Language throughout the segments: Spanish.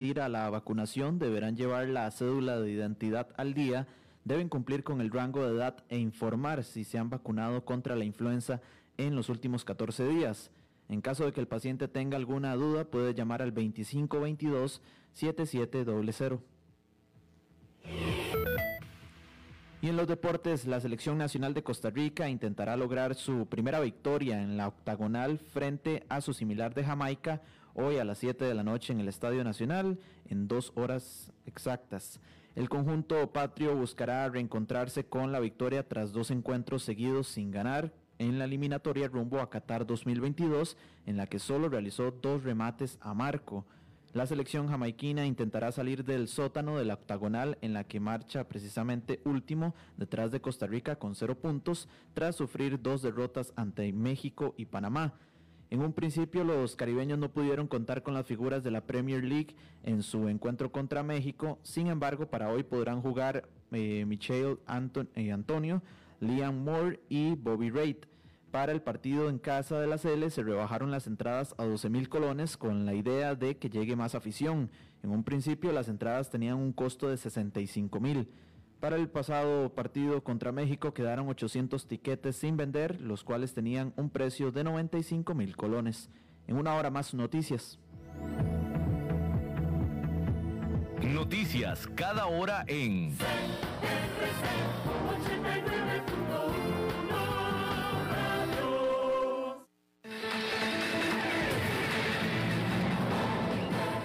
ir a la vacunación deberán llevar la cédula de identidad al día, deben cumplir con el rango de edad e informar si se han vacunado contra la influenza en los últimos 14 días. En caso de que el paciente tenga alguna duda, puede llamar al 2522-7700. Y en los deportes, la selección nacional de Costa Rica intentará lograr su primera victoria en la octagonal frente a su similar de Jamaica hoy a las 7 de la noche en el Estadio Nacional en dos horas exactas. El conjunto patrio buscará reencontrarse con la victoria tras dos encuentros seguidos sin ganar en la eliminatoria rumbo a Qatar 2022, en la que solo realizó dos remates a marco. La selección jamaiquina intentará salir del sótano de la octagonal en la que marcha precisamente último detrás de Costa Rica con cero puntos tras sufrir dos derrotas ante México y Panamá. En un principio los caribeños no pudieron contar con las figuras de la Premier League en su encuentro contra México, sin embargo para hoy podrán jugar eh, eh, Antonio, Liam Moore y Bobby Reid. Para el partido en casa de la CL se rebajaron las entradas a 12 mil colones con la idea de que llegue más afición. En un principio las entradas tenían un costo de 65 mil. Para el pasado partido contra México quedaron 800 tiquetes sin vender, los cuales tenían un precio de 95 mil colones. En una hora más noticias. Noticias cada hora en...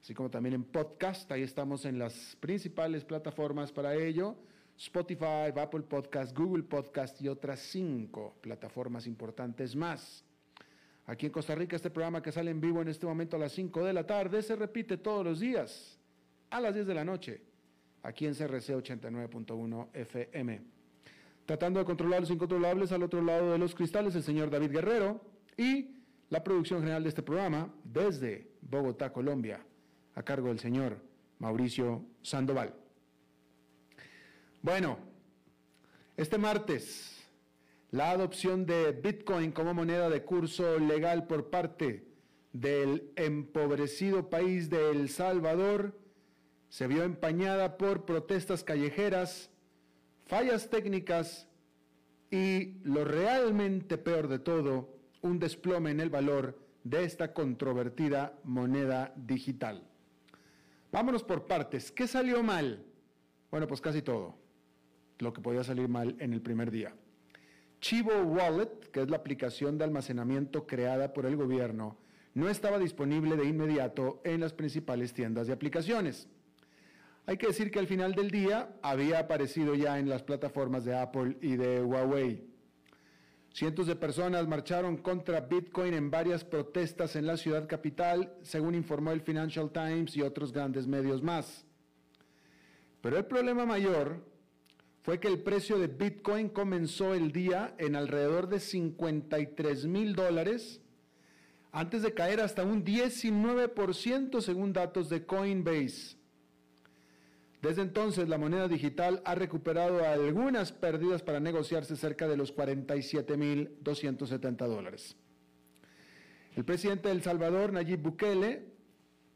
así como también en podcast. Ahí estamos en las principales plataformas para ello. Spotify, Apple Podcast, Google Podcast y otras cinco plataformas importantes más. Aquí en Costa Rica este programa que sale en vivo en este momento a las 5 de la tarde se repite todos los días a las 10 de la noche aquí en CRC 89.1 FM. Tratando de controlar los incontrolables al otro lado de los cristales el señor David Guerrero y la producción general de este programa desde Bogotá, Colombia a cargo del señor Mauricio Sandoval. Bueno, este martes, la adopción de Bitcoin como moneda de curso legal por parte del empobrecido país de El Salvador se vio empañada por protestas callejeras, fallas técnicas y lo realmente peor de todo, un desplome en el valor de esta controvertida moneda digital. Vámonos por partes. ¿Qué salió mal? Bueno, pues casi todo. Lo que podía salir mal en el primer día. Chivo Wallet, que es la aplicación de almacenamiento creada por el gobierno, no estaba disponible de inmediato en las principales tiendas de aplicaciones. Hay que decir que al final del día había aparecido ya en las plataformas de Apple y de Huawei. Cientos de personas marcharon contra Bitcoin en varias protestas en la ciudad capital, según informó el Financial Times y otros grandes medios más. Pero el problema mayor fue que el precio de Bitcoin comenzó el día en alrededor de 53 mil dólares, antes de caer hasta un 19% según datos de Coinbase. Desde entonces, la moneda digital ha recuperado algunas pérdidas para negociarse cerca de los 47.270 dólares. El presidente de El Salvador, Nayib Bukele,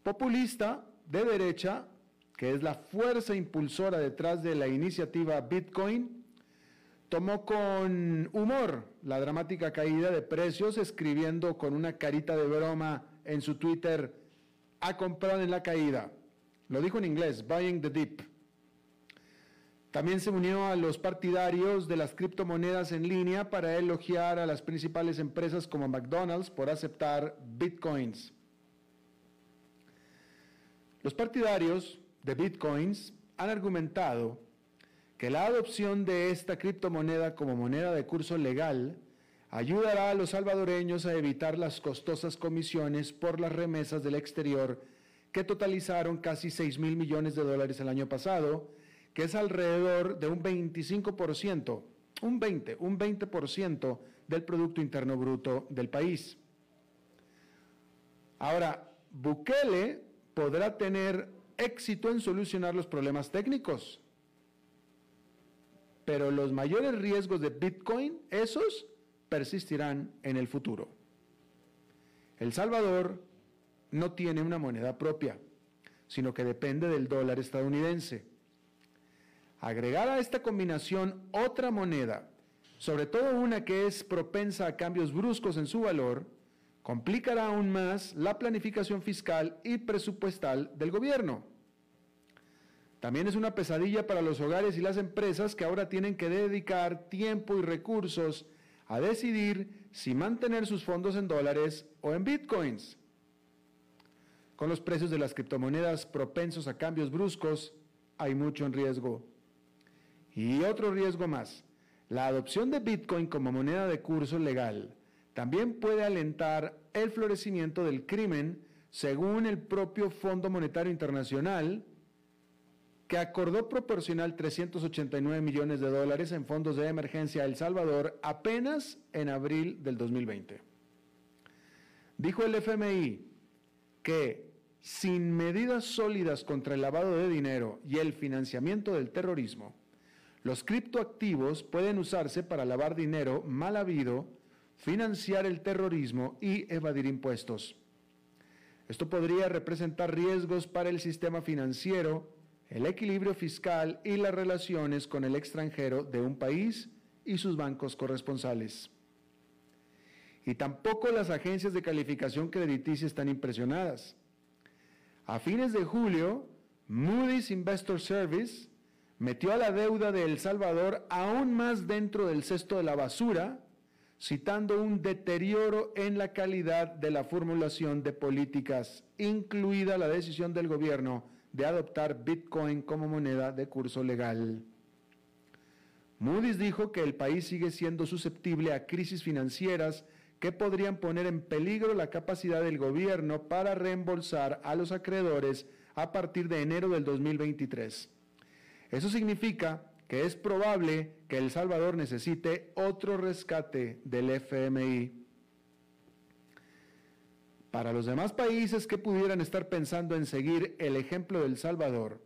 populista de derecha, que es la fuerza impulsora detrás de la iniciativa Bitcoin, tomó con humor la dramática caída de precios, escribiendo con una carita de broma en su Twitter, ha comprado en la caída. Lo dijo en inglés, buying the dip. También se unió a los partidarios de las criptomonedas en línea para elogiar a las principales empresas como McDonald's por aceptar bitcoins. Los partidarios de bitcoins han argumentado que la adopción de esta criptomoneda como moneda de curso legal ayudará a los salvadoreños a evitar las costosas comisiones por las remesas del exterior que totalizaron casi 6 mil millones de dólares el año pasado, que es alrededor de un 25%, un 20, un 20% del Producto Interno Bruto del país. Ahora, Bukele podrá tener éxito en solucionar los problemas técnicos, pero los mayores riesgos de Bitcoin, esos persistirán en el futuro. El Salvador no tiene una moneda propia, sino que depende del dólar estadounidense. Agregar a esta combinación otra moneda, sobre todo una que es propensa a cambios bruscos en su valor, complicará aún más la planificación fiscal y presupuestal del gobierno. También es una pesadilla para los hogares y las empresas que ahora tienen que dedicar tiempo y recursos a decidir si mantener sus fondos en dólares o en bitcoins. Con los precios de las criptomonedas propensos a cambios bruscos, hay mucho en riesgo. Y otro riesgo más, la adopción de Bitcoin como moneda de curso legal también puede alentar el florecimiento del crimen según el propio Fondo Monetario Internacional, que acordó proporcionar 389 millones de dólares en fondos de emergencia a El Salvador apenas en abril del 2020. Dijo el FMI que sin medidas sólidas contra el lavado de dinero y el financiamiento del terrorismo, los criptoactivos pueden usarse para lavar dinero mal habido, financiar el terrorismo y evadir impuestos. Esto podría representar riesgos para el sistema financiero, el equilibrio fiscal y las relaciones con el extranjero de un país y sus bancos corresponsales. Y tampoco las agencias de calificación crediticia están impresionadas. A fines de julio, Moody's Investor Service metió a la deuda de El Salvador aún más dentro del cesto de la basura, citando un deterioro en la calidad de la formulación de políticas, incluida la decisión del gobierno de adoptar Bitcoin como moneda de curso legal. Moody's dijo que el país sigue siendo susceptible a crisis financieras que podrían poner en peligro la capacidad del gobierno para reembolsar a los acreedores a partir de enero del 2023. Eso significa que es probable que El Salvador necesite otro rescate del FMI. Para los demás países que pudieran estar pensando en seguir el ejemplo de El Salvador,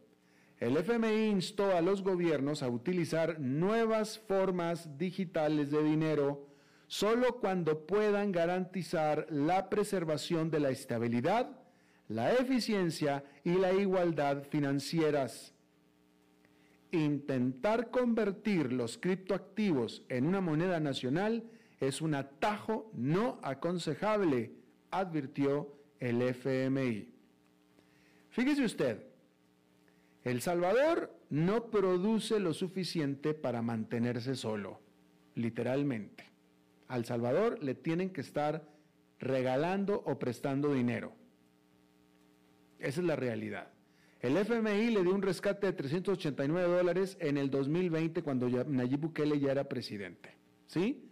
el FMI instó a los gobiernos a utilizar nuevas formas digitales de dinero solo cuando puedan garantizar la preservación de la estabilidad, la eficiencia y la igualdad financieras intentar convertir los criptoactivos en una moneda nacional es un atajo no aconsejable, advirtió el FMI. Fíjese usted, El Salvador no produce lo suficiente para mantenerse solo, literalmente. Al Salvador le tienen que estar regalando o prestando dinero. Esa es la realidad. El FMI le dio un rescate de 389 dólares en el 2020 cuando Nayib Bukele ya era presidente. ¿Sí?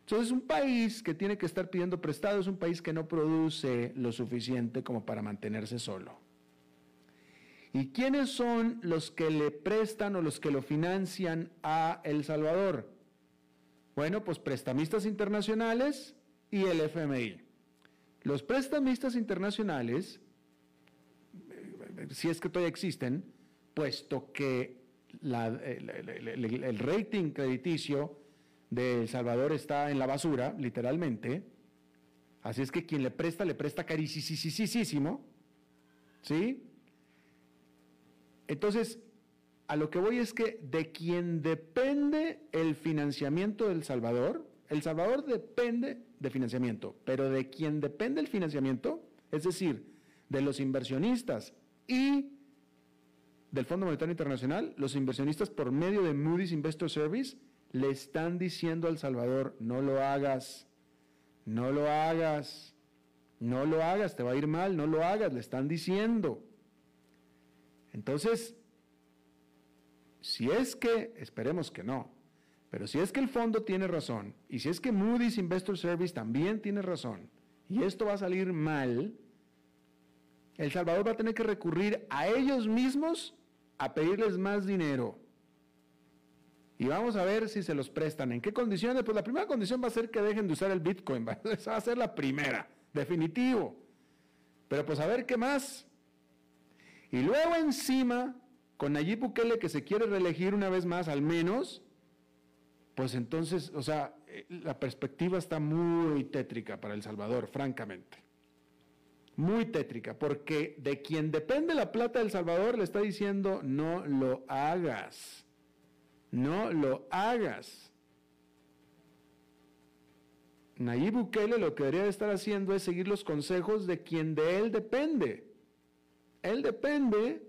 Entonces, es un país que tiene que estar pidiendo prestado, es un país que no produce lo suficiente como para mantenerse solo. ¿Y quiénes son los que le prestan o los que lo financian a El Salvador? Bueno, pues prestamistas internacionales y el FMI. Los prestamistas internacionales si es que todavía existen, puesto que el, rating crediticio de El Salvador está en la basura, literalmente. Así es que quien le presta, le presta carísimo. ¿Sí? Entonces, a lo que voy es que de quien depende el financiamiento del Salvador, El Salvador depende de financiamiento, pero de quien depende el financiamiento, es decir, de los inversionistas y del Fondo Monetario Internacional, los inversionistas por medio de Moody's Investor Service le están diciendo al Salvador, no lo hagas, no lo hagas, no lo hagas, te va a ir mal, no lo hagas, le están diciendo. Entonces, si es que, esperemos que no, pero si es que el fondo tiene razón, y si es que Moody's Investor Service también tiene razón, y esto va a salir mal, El Salvador va a tener que recurrir a ellos mismos a pedirles más dinero. Y vamos a ver si se los prestan. ¿En qué condiciones? Pues la primera condición va a ser que dejen de usar el Bitcoin. Esa va a ser la primera, definitivo. Pero pues a ver qué más. Y luego encima, con Nayib Bukele que se quiere reelegir una vez más al menos, pues entonces, o sea, eh, la perspectiva está muy tétrica para El Salvador, francamente muy tétrica, porque de quien depende la plata del Salvador le está diciendo, no lo hagas, no lo hagas. Nayib Bukele lo que debería estar haciendo es seguir los consejos de quien de él depende. Él depende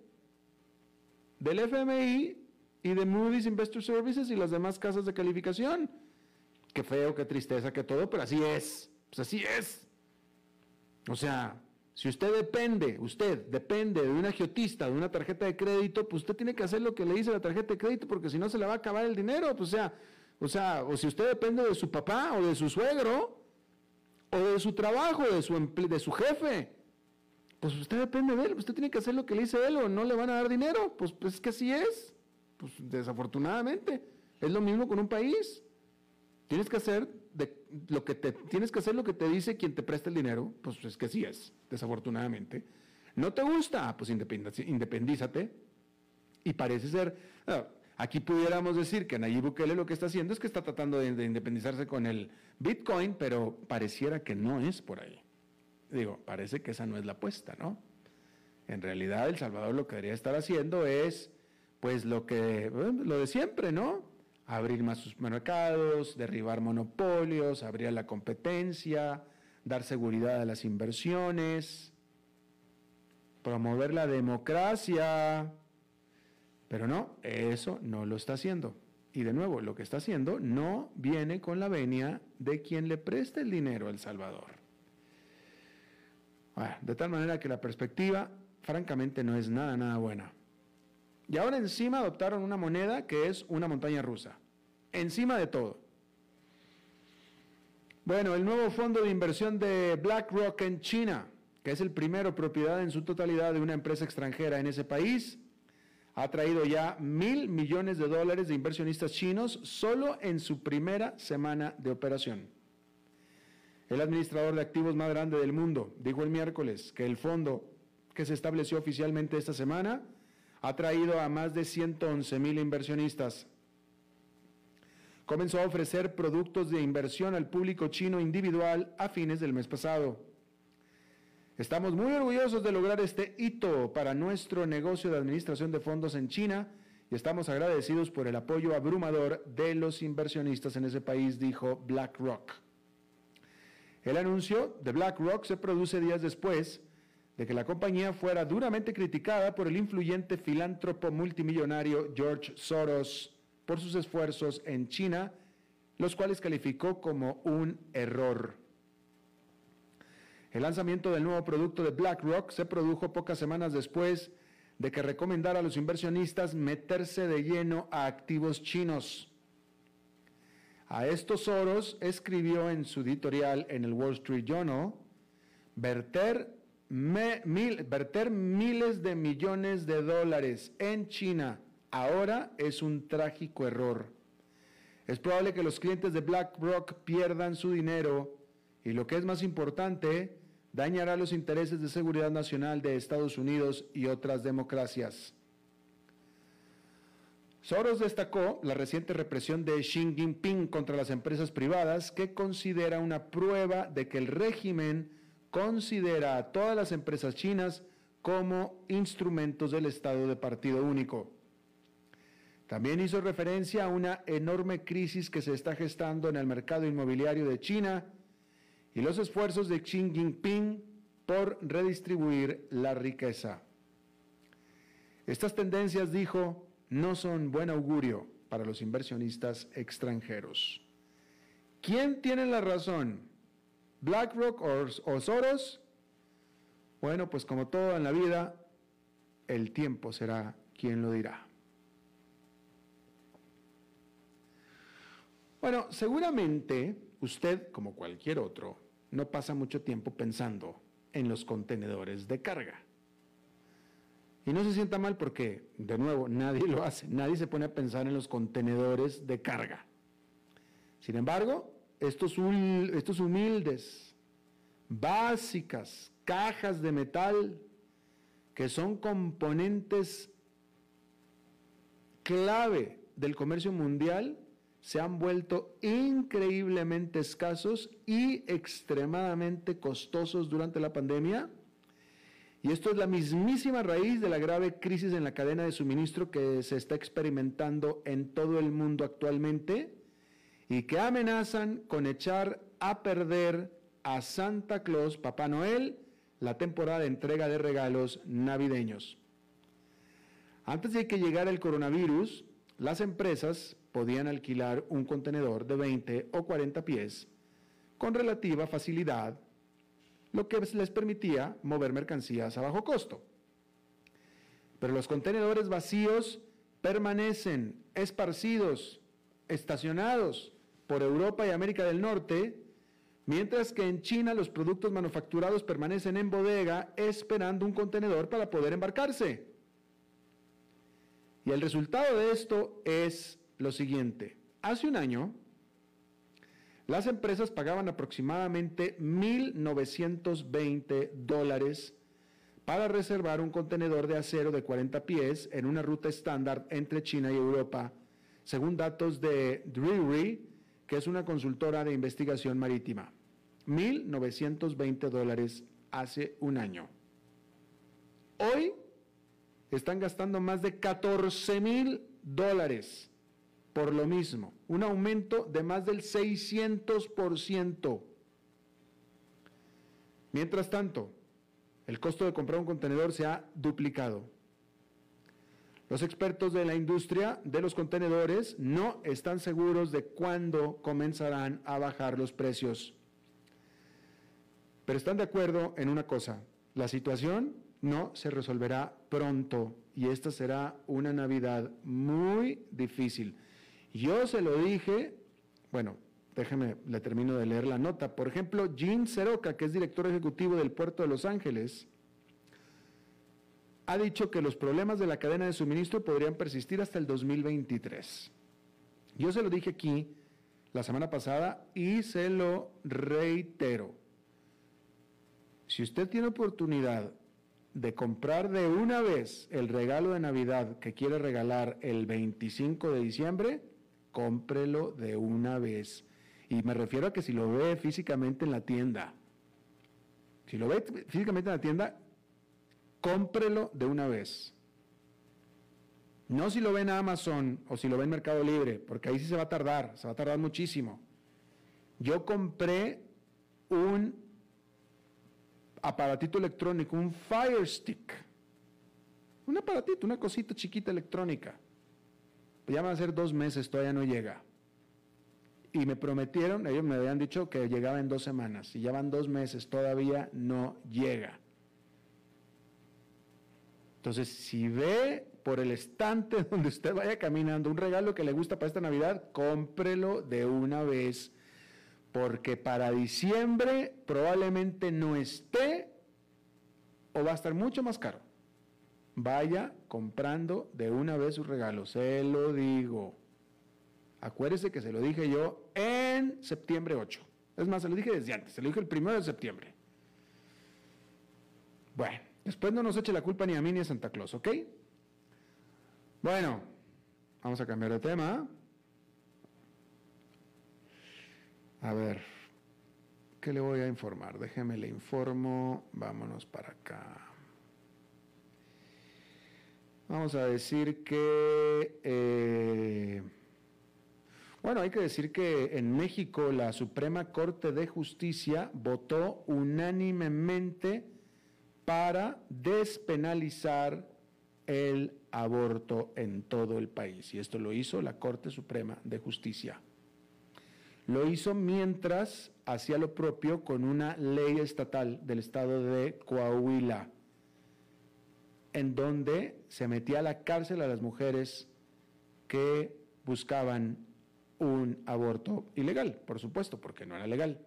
del FMI y de Moody's Investor Services y las demás casas de calificación. Qué feo, qué tristeza, qué todo, pero así es. Pues así es. O sea, si usted depende, usted depende de un agiotista, de una tarjeta de crédito, pues usted tiene que hacer lo que le dice la tarjeta de crédito porque si no se le va a acabar el dinero. Pues, o sea, o sea, o si usted depende de su papá o de su suegro o de su trabajo, de su, de su jefe, pues usted depende de él. Usted tiene que hacer lo que le dice él o no le van a dar dinero. Pues, pues es que así es. Pues desafortunadamente. Es lo mismo con un país. Tienes que hacer lo que te, tienes que hacer lo que te dice quien te presta el dinero, pues es que sí es, desafortunadamente. ¿No te gusta? Ah, pues independízate. Y parece ser, ah, aquí pudiéramos decir que Nayib Bukele lo que está haciendo es que está tratando de, de independizarse con el Bitcoin, pero pareciera que no es por ahí. Digo, parece que esa no es la apuesta, ¿no? En realidad El Salvador lo que debería estar haciendo es, pues lo que, lo de siempre, ¿no? abrir más sus mercados, derribar monopolios, abrir la competencia, dar seguridad a las inversiones, promover la democracia. Pero no, eso no lo está haciendo. Y de nuevo, lo que está haciendo no viene con la venia de quien le presta el dinero a El Salvador. De tal manera que la perspectiva, francamente, no es nada, nada buena. Y ahora encima adoptaron una moneda que es una montaña rusa. Encima de todo. Bueno, el nuevo fondo de inversión de BlackRock en China, que es el primero propiedad en su totalidad de una empresa extranjera en ese país, ha traído ya mil millones de dólares de inversionistas chinos solo en su primera semana de operación. El administrador de activos más grande del mundo dijo el miércoles que el fondo que se estableció oficialmente esta semana ha traído a más de 111 mil inversionistas. Comenzó a ofrecer productos de inversión al público chino individual a fines del mes pasado. Estamos muy orgullosos de lograr este hito para nuestro negocio de administración de fondos en China y estamos agradecidos por el apoyo abrumador de los inversionistas en ese país, dijo BlackRock. El anuncio de BlackRock se produce días después de que la compañía fuera duramente criticada por el influyente filántropo multimillonario George Soros por sus esfuerzos en China, los cuales calificó como un error. El lanzamiento del nuevo producto de BlackRock se produjo pocas semanas después de que recomendara a los inversionistas meterse de lleno a activos chinos. A estos Soros escribió en su editorial en el Wall Street Journal, verter verter miles de millones de dólares en China ahora es un trágico error. Es probable que los clientes de BlackRock pierdan su dinero y lo que es más importante, dañará los intereses de seguridad nacional de Estados Unidos y otras democracias. Soros destacó la reciente represión de Xi Jinping contra las empresas privadas que considera una prueba de que el régimen considera a todas las empresas chinas como instrumentos del Estado de Partido Único. También hizo referencia a una enorme crisis que se está gestando en el mercado inmobiliario de China y los esfuerzos de Xi Jinping por redistribuir la riqueza. Estas tendencias, dijo, no son buen augurio para los inversionistas extranjeros. ¿Quién tiene la razón? ¿BlackRock o, Soros? Bueno, pues como todo en la vida, el tiempo será quien lo dirá. Bueno, seguramente usted, como cualquier otro, no pasa mucho tiempo pensando en los contenedores de carga. Y no se sienta mal porque, de nuevo, nadie lo hace, nadie se pone a pensar en los contenedores de carga. Sin embargo, estos, estos humildes, básicas cajas de metal que son componentes clave del comercio mundial se han vuelto increíblemente escasos y extremadamente costosos durante la pandemia. Y esto es la mismísima raíz de la grave crisis en la cadena de suministro que se está experimentando en todo el mundo actualmente y que amenazan con echar a perder a Santa Claus, Papá Noel, la temporada de entrega de regalos navideños. Antes de que llegara el coronavirus, las empresas podían alquilar un contenedor de 20 o 40 pies con relativa facilidad, lo que les permitía mover mercancías a bajo costo. Pero los contenedores vacíos permanecen esparcidos, estacionados por Europa y América del Norte, mientras que en China los productos manufacturados permanecen en bodega esperando un contenedor para poder embarcarse. Y el resultado de esto es lo siguiente. Hace un año, las empresas pagaban aproximadamente 1.920 dólares para reservar un contenedor de acero de 40 pies en una ruta estándar entre China y Europa, según datos de Drewry, que es una consultora de investigación marítima. 1.920 dólares hace un año. Hoy están gastando más de 14 mil dólares por lo mismo, un aumento de más del 600%. Mientras tanto, el costo de comprar un contenedor se ha duplicado. Los expertos de la industria de los contenedores no están seguros de cuándo comenzarán a bajar los precios. Pero están de acuerdo en una cosa, la situación no se resolverá pronto y esta será una Navidad muy difícil. Yo se lo dije, bueno, déjeme, le termino de leer la nota. Por ejemplo, Jean Seroca, que es director ejecutivo del puerto de Los Ángeles, ha dicho que los problemas de la cadena de suministro podrían persistir hasta el 2023. Yo se lo dije aquí la semana pasada y se lo reitero. Si usted tiene oportunidad de comprar de una vez el regalo de Navidad que quiere regalar el 25 de diciembre, cómprelo de una vez. Y me refiero a que si lo ve físicamente en la tienda, si lo ve físicamente en la tienda, cómprelo de una vez. No si lo ve en Amazon o si lo ve en Mercado Libre, porque ahí sí se va a tardar, se va a tardar muchísimo. Yo compré un aparatito electrónico, un Fire Stick. Un aparatito, una cosita chiquita electrónica. Ya van a ser dos meses, todavía no llega. Y me prometieron, ellos me habían dicho que llegaba en dos semanas. Y ya van dos meses, todavía no llega. Entonces, si ve por el estante donde usted vaya caminando un regalo que le gusta para esta Navidad, cómprelo de una vez porque para diciembre probablemente no esté o va a estar mucho más caro. Vaya comprando de una vez sus regalos, se lo digo. Acuérdese que se lo dije yo en septiembre 8. Es más, se lo dije desde antes, se lo dije el primero de septiembre. Bueno, después no nos eche la culpa ni a mí ni a Santa Claus, ¿ok? Bueno, Vamos a cambiar de tema. A ver, ¿qué le voy a informar? Déjeme le informo. Vámonos para acá. Vamos a decir que... Eh, bueno, hay que decir que en México la Suprema Corte de Justicia votó unánimemente para despenalizar el aborto en todo el país. Y esto lo hizo la Corte Suprema de Justicia. Lo hizo mientras hacía lo propio con una ley estatal del estado de Coahuila, en donde se metía a la cárcel a las mujeres que buscaban un aborto ilegal, por supuesto, porque no era legal.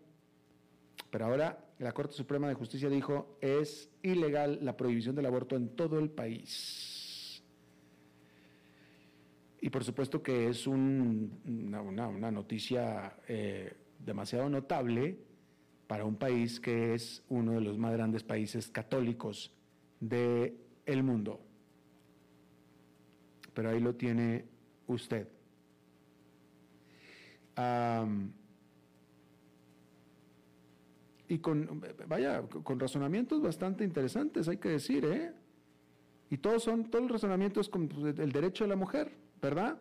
Pero ahora la Corte Suprema de Justicia dijo es ilegal la prohibición del aborto en todo el país. Y por supuesto que es una, noticia eh, demasiado notable para un país que es uno de los más grandes países católicos del el mundo. Pero ahí lo tiene usted y con, vaya, con razonamientos bastante interesantes, hay que decir, ¿eh? Y todos son, todos los razonamientos con pues, el derecho de la mujer, ¿verdad?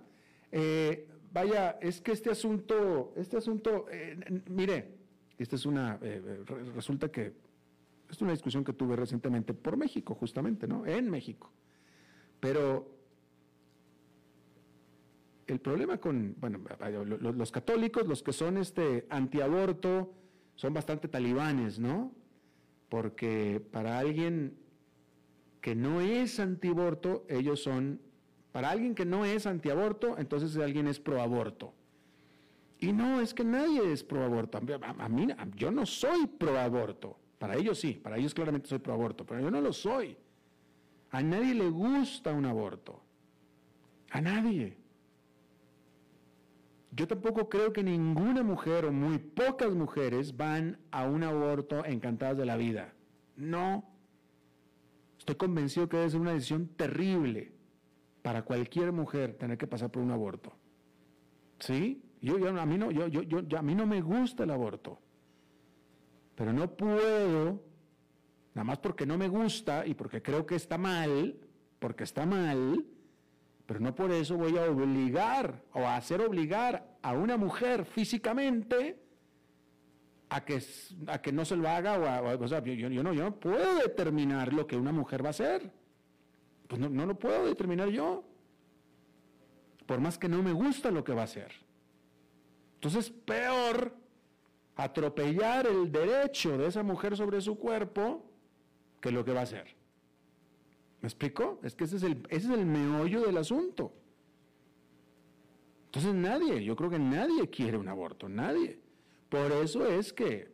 Eh, vaya, es que este asunto, este asunto, eh, mire, esta es una, eh, resulta que es una discusión que tuve recientemente por México, justamente, ¿no? En México. Pero el problema con, bueno, los, católicos, los que son este antiaborto, son bastante talibanes, ¿no? Porque para alguien que no es antiaborto, ellos son, para alguien que no es antiaborto, entonces alguien es proaborto. Y no, es que nadie es proaborto. A, mí, yo no soy proaborto. Para ellos sí, para ellos claramente soy proaborto, pero yo no lo soy. A nadie le gusta un aborto. A nadie. Yo tampoco creo que ninguna mujer o muy pocas mujeres van a un aborto encantadas de la vida. No. Estoy convencido que debe ser una decisión terrible para cualquier mujer tener que pasar por un aborto. ¿Sí? Yo, a, mí no, yo, yo, a mí no me gusta el aborto. Pero no puedo, nada más porque no me gusta y porque creo que está mal, porque está mal, pero no por eso voy a obligar o a hacer obligar a una mujer físicamente a que, a que no se lo haga o, o sea, yo, no, yo no puedo determinar lo que una mujer va a hacer. Pues no, no lo puedo determinar yo. Por más que no me gusta lo que va a hacer. Entonces, peor atropellar el derecho de esa mujer sobre su cuerpo que lo que va a hacer. ¿Me explico? Es que ese es el, ese es el meollo del asunto. Entonces nadie, yo creo que nadie quiere un aborto, nadie. Por eso es que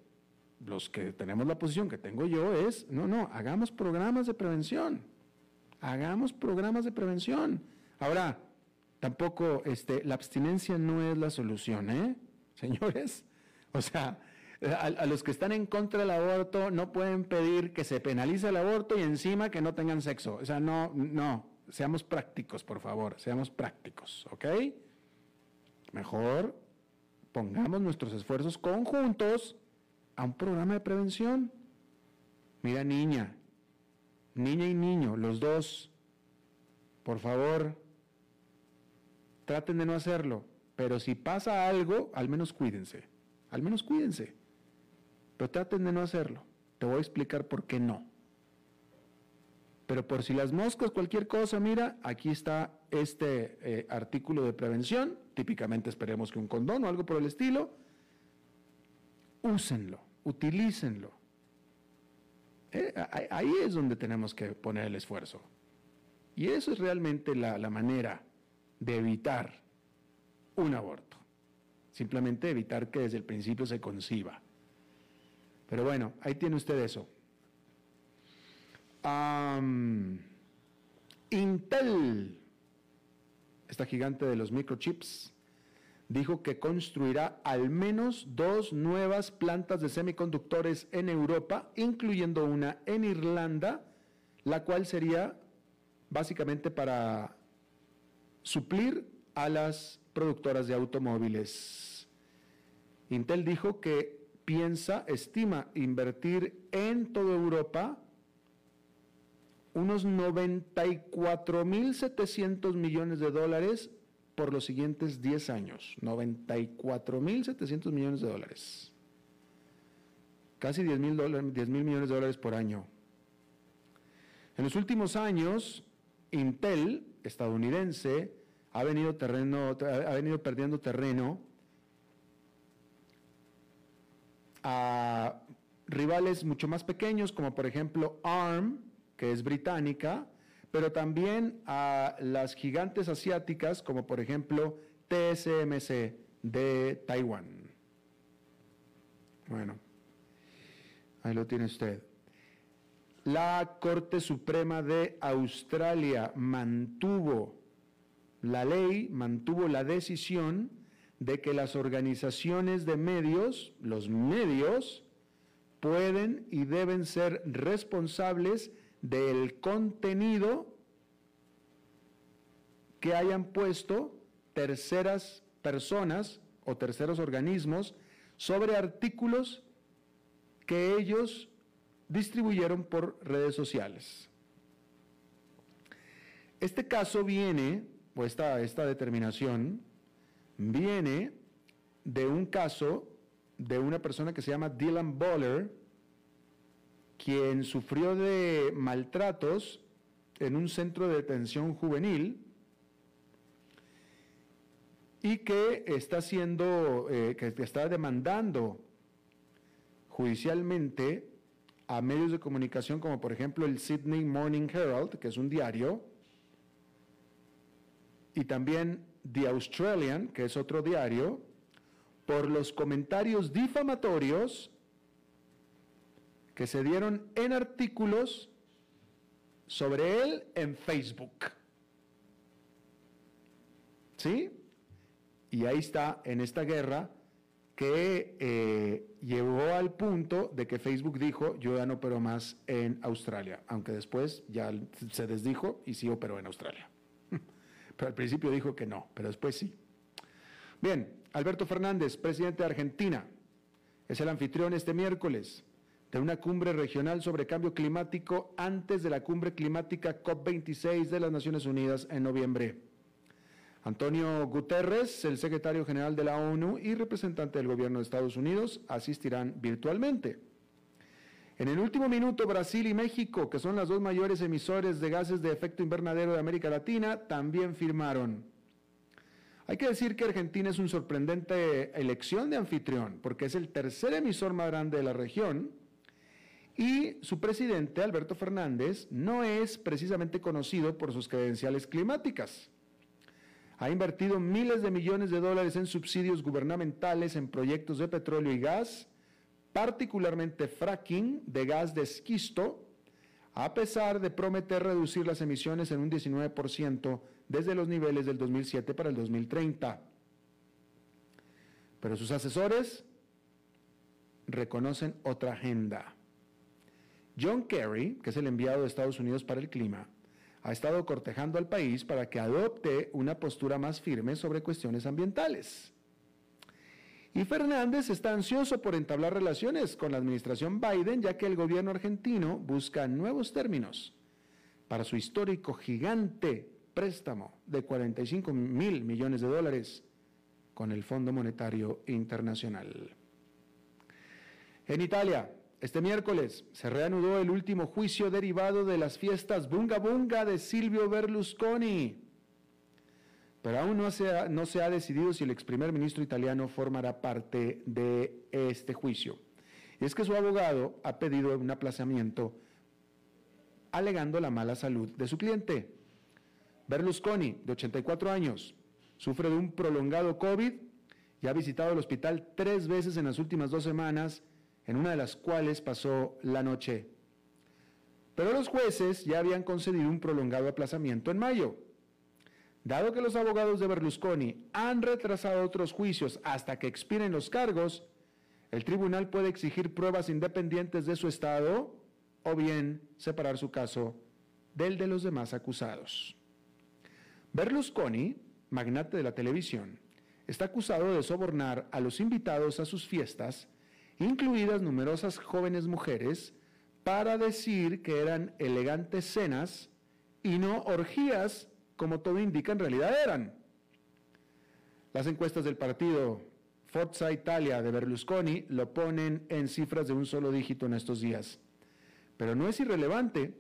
los que tenemos la posición que tengo yo es, no, no, hagamos programas de prevención. Hagamos programas de prevención. Ahora, tampoco este, la abstinencia no es la solución, ¿eh? Señores, o sea, a, los que están en contra del aborto no pueden pedir que se penalice el aborto y encima que no tengan sexo. O sea, no, no, seamos prácticos, por favor, seamos prácticos, ¿ok? Mejor pongamos nuestros esfuerzos conjuntos a un programa de prevención. Mira, niña, niña y niño, los dos, por favor, traten de no hacerlo, pero si pasa algo, al menos cuídense, al menos cuídense. Pero traten de no hacerlo. Te voy a explicar por qué no. Pero por si las moscas, cualquier cosa, mira, aquí está este eh, artículo de prevención. Típicamente esperemos que un condón o algo por el estilo. Úsenlo, utilícenlo. Eh, ahí es donde tenemos que poner el esfuerzo. Y eso es realmente la, la manera de evitar un aborto. Simplemente evitar que desde el principio se conciba. Pero bueno, ahí tiene usted eso. Intel, esta gigante de los microchips, dijo que construirá al menos dos nuevas plantas de semiconductores en Europa, incluyendo una en Irlanda, la cual sería básicamente para suplir a las productoras de automóviles. Intel dijo que piensa, estima invertir en toda Europa unos 94.700 millones de dólares por los siguientes 10 años. 94.700 millones de dólares. Casi 10 mil millones de dólares por año. En los últimos años, Intel, estadounidense, ha venido, perdiendo terreno a rivales mucho más pequeños, como por ejemplo ARM, que es británica, pero también a las gigantes asiáticas, como por ejemplo TSMC de Taiwán. Bueno, ahí lo tiene usted. La Corte Suprema de Australia mantuvo la ley, mantuvo la decisión de que las organizaciones de medios, los medios, pueden y deben ser responsables del contenido que hayan puesto terceras personas o terceros organismos sobre artículos que ellos distribuyeron por redes sociales. Este caso viene, o esta, esta determinación, viene de un caso de una persona que se llama Dylan Boller, quien sufrió de maltratos en un centro de detención juvenil y que está siendo, eh, que está demandando judicialmente a medios de comunicación como por ejemplo el Sydney Morning Herald, que es un diario, y también The Australian, que es otro diario, por los comentarios difamatorios que se dieron en artículos sobre él en Facebook. ¿Sí? Y ahí está, en esta guerra, que eh, llevó al punto de que Facebook dijo, yo ya no opero más en Australia, aunque después ya se desdijo y sí operó en Australia. Pero al principio dijo que no, pero después sí. Bien, Alberto Fernández, presidente de Argentina, es el anfitrión este miércoles de una cumbre regional sobre cambio climático antes de la cumbre climática COP26 de las Naciones Unidas en noviembre. Antonio Guterres, el secretario general de la ONU y representante del gobierno de Estados Unidos, asistirán virtualmente. En el último minuto, Brasil y México, que son las dos mayores emisores de gases de efecto invernadero de América Latina, también firmaron. Hay que decir que Argentina es una sorprendente elección de anfitrión, porque es el tercer emisor más grande de la región y su presidente, Alberto Fernández, no es precisamente conocido por sus credenciales climáticas. Ha invertido miles de millones de dólares en subsidios gubernamentales en proyectos de petróleo y gas, particularmente fracking de gas de esquisto, a pesar de prometer reducir las emisiones en un 19% desde los niveles del 2007 para el 2030. Pero sus asesores reconocen otra agenda. John Kerry, que es el enviado de Estados Unidos para el clima, ha estado cortejando al país para que adopte una postura más firme sobre cuestiones ambientales. Y Fernández está ansioso por entablar relaciones con la administración Biden, ya que el gobierno argentino busca nuevos términos para su histórico gigante préstamo de 45 mil millones de dólares con el Fondo Monetario Internacional. En Italia, este miércoles se reanudó el último juicio derivado de las fiestas Bunga Bunga de Silvio Berlusconi pero aún no se, ha, decidido si el ex primer ministro italiano formará parte de este juicio. Y es que su abogado ha pedido un aplazamiento alegando la mala salud de su cliente. Berlusconi, de 84 años, sufre de un prolongado COVID y ha visitado el hospital tres veces en las últimas dos semanas, en una de las cuales pasó la noche. Pero los jueces ya habían concedido un prolongado aplazamiento en mayo. Dado que los abogados de Berlusconi han retrasado otros juicios hasta que expiren los cargos, el tribunal puede exigir pruebas independientes de su estado o bien separar su caso del de los demás acusados. Berlusconi magnate de la televisión, está acusado de sobornar a los invitados a sus fiestas, incluidas numerosas jóvenes mujeres, para decir que eran elegantes cenas y no orgías, como todo indica en realidad eran. Las encuestas del partido Forza Italia de Berlusconi lo ponen en cifras de un solo dígito en estos días. Pero no es irrelevante,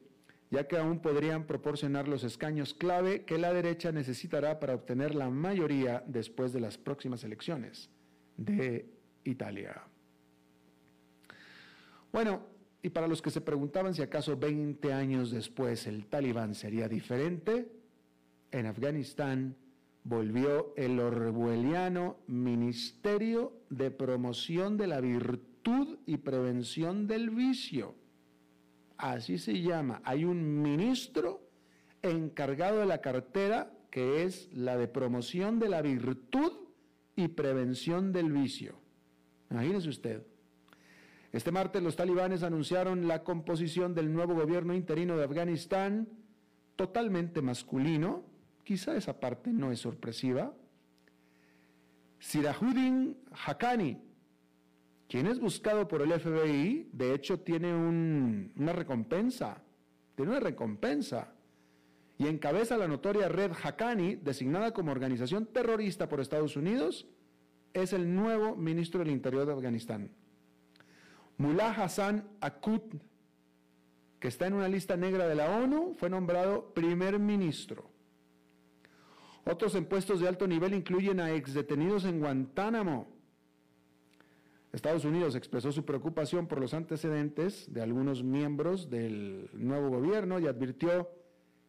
ya que aún podrían proporcionar los escaños clave que la derecha necesitará para obtener la mayoría después de las próximas elecciones de Italia. Bueno, y para los que se preguntaban si acaso 20 años después el talibán sería diferente, en Afganistán volvió el orwelliano Ministerio de Promoción de la Virtud y Prevención del Vicio. Así se llama. Hay un ministro encargado de la cartera que es la de promoción de la virtud y prevención del vicio. Imagínese usted. Este martes los talibanes anunciaron la composición del nuevo gobierno interino de Afganistán, totalmente masculino. Quizá esa parte no es sorpresiva. Sirajuddin Haqqani, quien es buscado por el FBI, de hecho tiene una recompensa, tiene una recompensa, y encabeza la notoria red Haqqani, designada como organización terrorista por Estados Unidos, es el nuevo ministro del Interior de Afganistán. Mullah Hassan Akut, que está en una lista negra de la ONU, fue nombrado primer ministro. Otros en puestos de alto nivel incluyen a exdetenidos en Guantánamo. Estados Unidos expresó su preocupación por los antecedentes de algunos miembros del nuevo gobierno y advirtió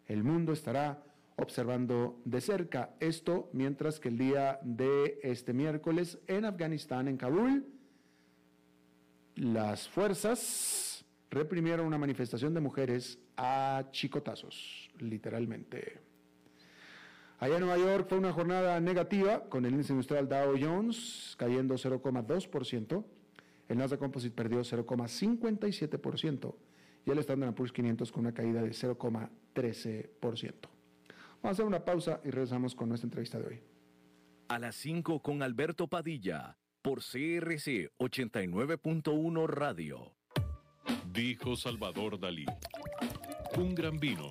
el mundo estará observando de cerca esto mientras que el día de este miércoles en Afganistán, en Kabul, las fuerzas reprimieron una manifestación de mujeres a chicotazos, literalmente. Allá en Nueva York fue una jornada negativa con el índice industrial Dow Jones cayendo 0,2%, el Nasdaq Composite perdió 0,57% y el Standard Poor's 500 con una caída de 0,13%. Vamos a hacer una pausa y regresamos con nuestra entrevista de hoy. A las 5 con Alberto Padilla por CRC 89.1 Radio. Dijo Salvador Dalí. Un gran vino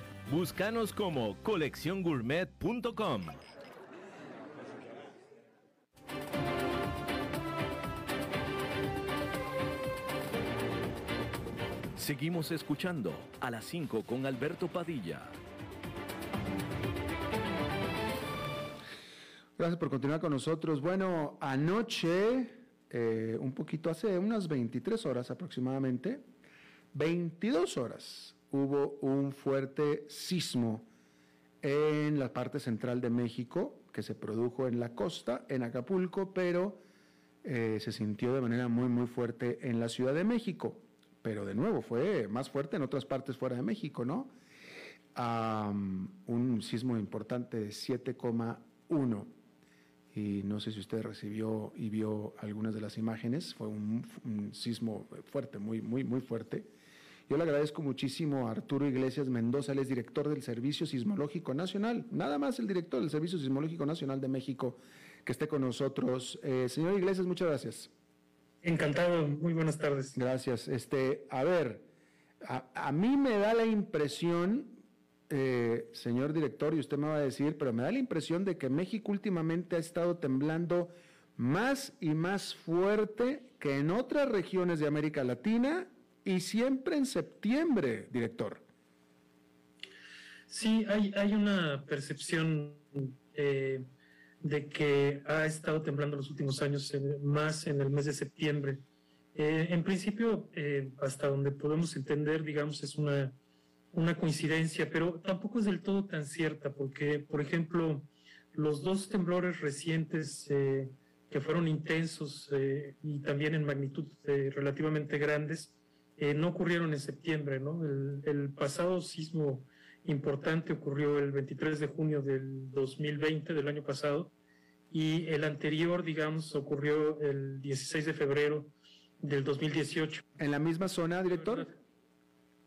Búscanos como colecciongourmet.com. Seguimos escuchando a las 5 con Alberto Padilla. Gracias por continuar con nosotros. Bueno, anoche, eh, un poquito hace unas 23 horas aproximadamente, 22 horas, hubo un fuerte sismo en la parte central de México, que se produjo en la costa, en Acapulco, pero eh, se sintió de manera muy, muy fuerte en la Ciudad de México. Pero de nuevo, fue más fuerte en otras partes fuera de México, ¿no? un sismo importante de 7,1. Y no sé si usted recibió y vio algunas de las imágenes, fue un sismo fuerte, muy, muy, muy fuerte Yo le agradezco muchísimo a Arturo Iglesias Mendoza, él es director del Servicio Sismológico Nacional, nada más el director del Servicio Sismológico Nacional de México, que esté con nosotros. Eh, señor Iglesias, muchas gracias. Encantado, muy buenas tardes. Gracias. Este, a ver, a, mí me da la impresión, eh, señor director, y usted me va a decir, pero me da la impresión de que México últimamente ha estado temblando más y más fuerte que en otras regiones de América Latina y siempre en septiembre, director. Sí, hay, hay una percepción eh, de que ha estado temblando los últimos años más en el mes de septiembre. Eh, en principio, eh, hasta donde podemos entender, digamos, es una, una coincidencia, pero tampoco es del todo tan cierta, porque, por ejemplo, los dos temblores recientes que fueron intensos y también en magnitud relativamente grandes, no ocurrieron en septiembre, ¿no? El, pasado sismo importante ocurrió el 23 de junio del 2020, del año pasado, y el anterior, digamos, ocurrió el 16 de febrero del 2018. ¿En la misma zona, director?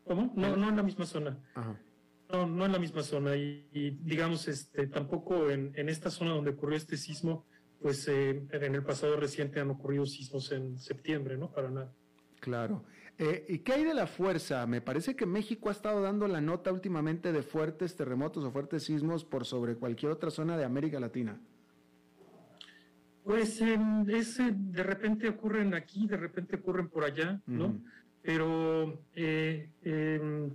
¿Cómo? No, no en la misma zona. No, no en la misma zona. Y, digamos, este, tampoco en, en, esta zona donde ocurrió este sismo, pues eh, en el pasado reciente han ocurrido sismos en septiembre, ¿no? Para nada. Claro. Eh, ¿Y qué hay de la fuerza? Me parece que México ha estado dando la nota últimamente de fuertes terremotos o fuertes sismos por sobre cualquier otra zona de América Latina. Pues em, eh, de repente ocurren aquí, de repente ocurren por allá, ¿no? Pero eh, em,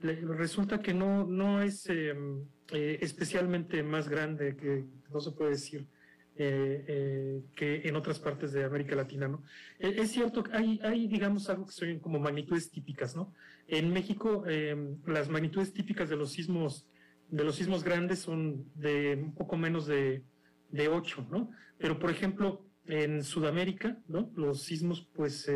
resulta que no, no es em, especialmente más grande, que no se puede decir. Eh, eh, que en otras partes de América Latina, ¿no? Eh, es cierto que hay, hay, digamos, algo que son como magnitudes típicas, ¿no? En México, las magnitudes típicas de los sismos, de los sismos grandes son de un poco menos de, de 8, ¿no? Pero, por ejemplo, en Sudamérica, ¿no? Los sismos, pues,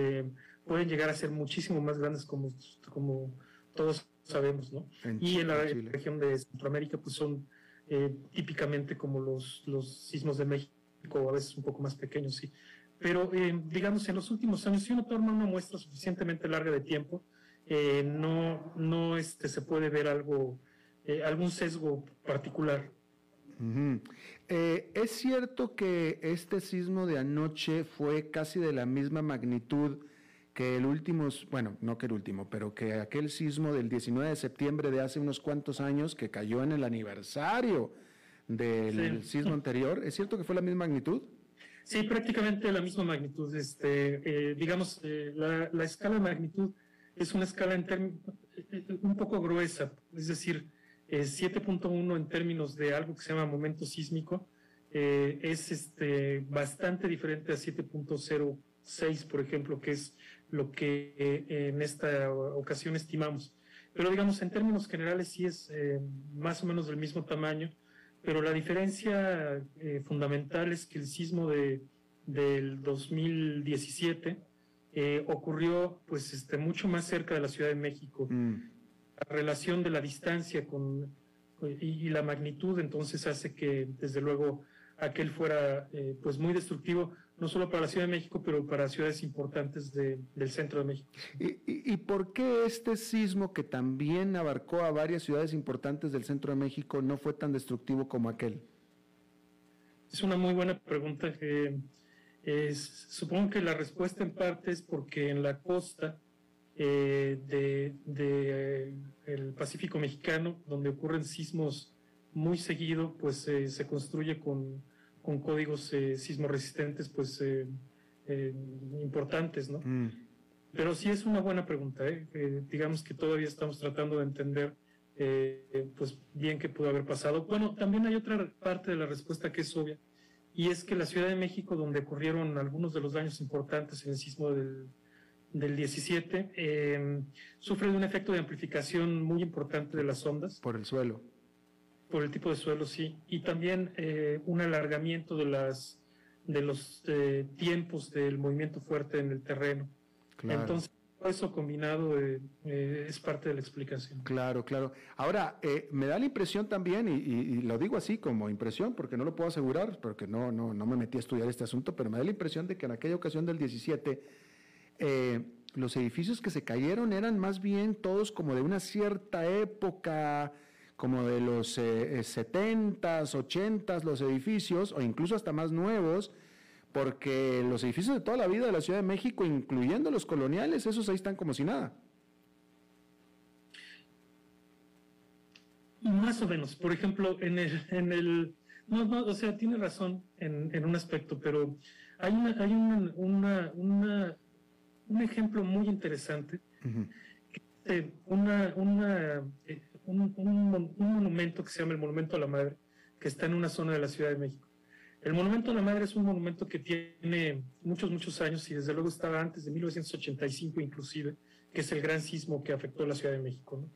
pueden llegar a ser muchísimo más grandes como, como todos sabemos, ¿no? y en la región de Centroamérica, pues son eh, típicamente como los, los sismos de México, a veces un poco más pequeños, sí. Pero eh, digamos, en los últimos años, si uno toma una muestra suficientemente larga de tiempo, eh, no, no este, se puede ver algo, algún sesgo particular. es cierto que este sismo de anoche fue casi de la misma magnitud que el último, bueno, no que el último, pero que aquel sismo del 19 de septiembre de hace unos cuantos años que cayó en el aniversario del sismo anterior, ¿es cierto que fue la misma magnitud? Sí, prácticamente la misma magnitud. Este, eh, digamos, eh, la, escala de magnitud es una escala en eh, un poco gruesa, es decir, 7.1 en términos de algo que se llama momento sísmico, es este, bastante diferente a 7.06, por ejemplo, que es lo que eh, en esta ocasión estimamos. Pero digamos, en términos generales sí es eh, más o menos del mismo tamaño, pero la diferencia eh, fundamental es que el sismo de, del 2017 ocurrió pues este, mucho más cerca de la Ciudad de México. Mm. La relación de la distancia con, y, y, la magnitud entonces hace que desde luego aquel fuera pues muy destructivo no solo para la Ciudad de México, pero para ciudades importantes del centro de México. ¿Y, por qué este sismo que también abarcó a varias ciudades importantes del centro de México no fue tan destructivo como aquel? Es una muy buena pregunta. supongo que la respuesta en parte es porque en la costa eh, del de, el Pacífico mexicano, donde ocurren sismos muy seguido, pues eh, se construye con con códigos eh, sismoresistentes pues eh, eh, importantes, ¿no? Mm. Pero sí es una buena pregunta, ¿eh? digamos que todavía estamos tratando de entender pues bien qué pudo haber pasado. Bueno, también hay otra parte de la respuesta que es obvia, y es que la Ciudad de México, donde ocurrieron algunos de los daños importantes en el sismo del, del 17, sufre de un efecto de amplificación muy importante de las ondas. Por el suelo por el tipo de suelo, sí. Y también eh, un alargamiento de, las, de los eh, tiempos del movimiento fuerte en el terreno. Entonces, eso combinado eh, es parte de la explicación. Claro, claro. Ahora, me da la impresión también, y, lo digo así como impresión, porque no lo puedo asegurar, porque no, no, no me metí a estudiar este asunto, pero me da la impresión de que en aquella ocasión del 17, los edificios que se cayeron eran más bien todos como de una cierta época, como de los eh, 70s, 80s, los edificios, o incluso hasta más nuevos, porque los edificios de toda la vida de la Ciudad de México, incluyendo los coloniales, esos ahí están como si nada. Más o menos. Por ejemplo, en el, en el no, no, o sea, tiene razón en, en un aspecto, pero hay una, hay una, una, una un ejemplo muy interesante, eh, una, una, eh, un, un, monumento que se llama el Monumento a la Madre, que está en una zona de la Ciudad de México. El Monumento a la Madre es un monumento que tiene muchos, muchos años y desde luego estaba antes de 1985 inclusive, que es el gran sismo que afectó a la Ciudad de México. ¿no?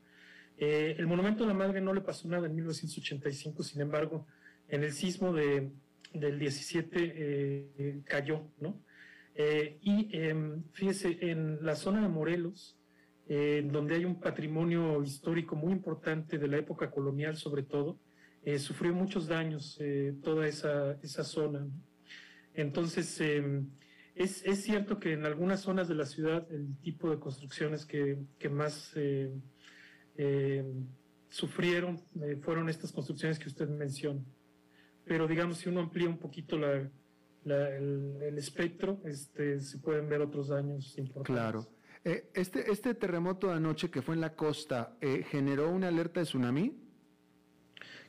Eh, el Monumento a la Madre no le pasó nada en 1985, sin embargo, en el sismo de, del 17 eh, cayó, ¿no? Eh, y em, fíjese, en la zona de Morelos, donde hay un patrimonio histórico muy importante de la época colonial sobre todo, sufrió muchos daños toda esa, esa zona. Entonces, em, es, es, cierto que en algunas zonas de la ciudad el tipo de construcciones que, que más eh, sufrieron eh, fueron estas construcciones que usted menciona. Pero digamos, si uno amplía un poquito la, el, espectro, este, se pueden ver otros daños importantes. Claro. Eh, este, este terremoto de anoche que fue en la costa, ¿generó una alerta de tsunami?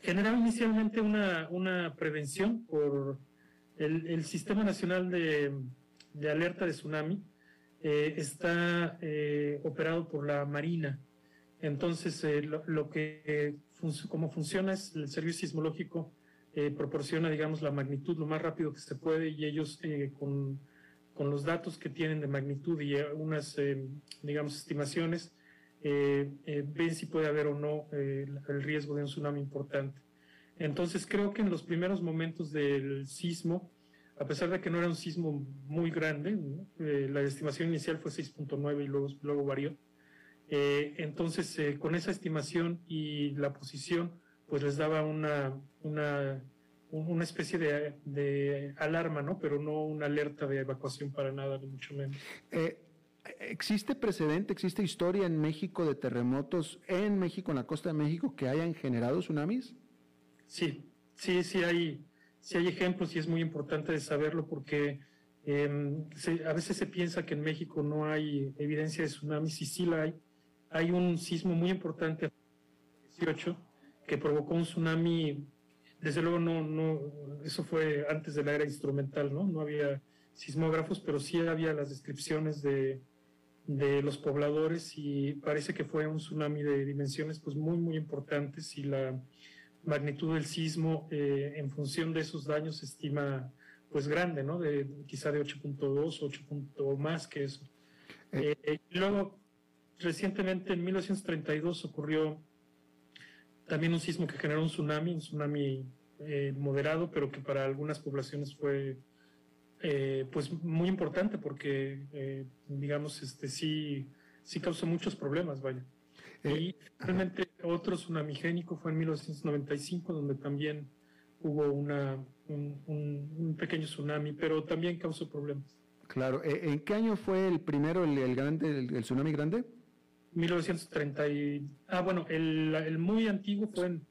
Generó inicialmente una, una prevención por el, el Sistema Nacional de, de, Alerta de Tsunami. está operado por la Marina entonces, eh, lo, que, como funciona es el servicio sismológico eh, proporciona, digamos, la magnitud lo más rápido que se puede y ellos eh, con, con, los datos que tienen de magnitud y unas, digamos, estimaciones, ven si puede haber o no el riesgo de un tsunami importante. Entonces, creo que en los primeros momentos del sismo, a pesar de que no era un sismo muy grande, la estimación inicial fue 6.9 y luego, luego varió, eh, entonces, eh, con esa estimación y la posición, pues les daba una, una, una especie de, alarma, ¿no? Pero no una alerta de evacuación para nada, ni mucho menos. Eh, ¿Existe precedente, existe historia en México de terremotos en México, en la costa de México, que hayan generado tsunamis? Sí, sí, sí hay, sí hay ejemplos y es muy importante de saberlo porque em, a veces se piensa que en México no hay evidencia de tsunamis y sí la hay hay un sismo muy importante en 18 que provocó un tsunami. Desde luego no, no, eso fue antes de la era instrumental, ¿no? No había sismógrafos, pero sí había las descripciones de, de los pobladores y parece que fue un tsunami de dimensiones pues muy, muy importantes y la magnitud del sismo eh, en función de esos daños se estima pues grande, ¿no? De, quizá de 8.2, 8 o más que eso. Eh, eh, luego, recientemente en 1932 ocurrió también un sismo que generó un tsunami, un tsunami eh, moderado, pero que para algunas poblaciones fue eh, pues muy importante porque eh, digamos este sí sí causó muchos problemas, vaya. y realmente otro tsunami génico fue en 1995 donde también hubo una un, un, pequeño tsunami, pero también causó problemas. Claro, ¿en qué año fue el primero el, el grande el tsunami grande? 1930 y, ah bueno el, el muy antiguo fue en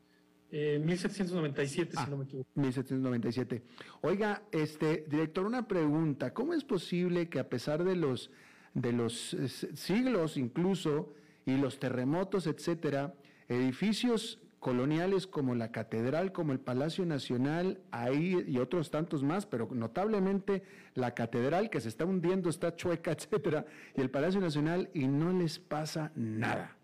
1797 si ah, no me equivoco. 1797 oiga este director una pregunta. Cómo es posible que a pesar de los de los eh, siglos incluso y los terremotos etcétera edificios coloniales como la Catedral, como el Palacio Nacional, ahí y otros tantos más, pero notablemente la Catedral que se está hundiendo, está chueca, etcétera, y el Palacio Nacional y no les pasa nada.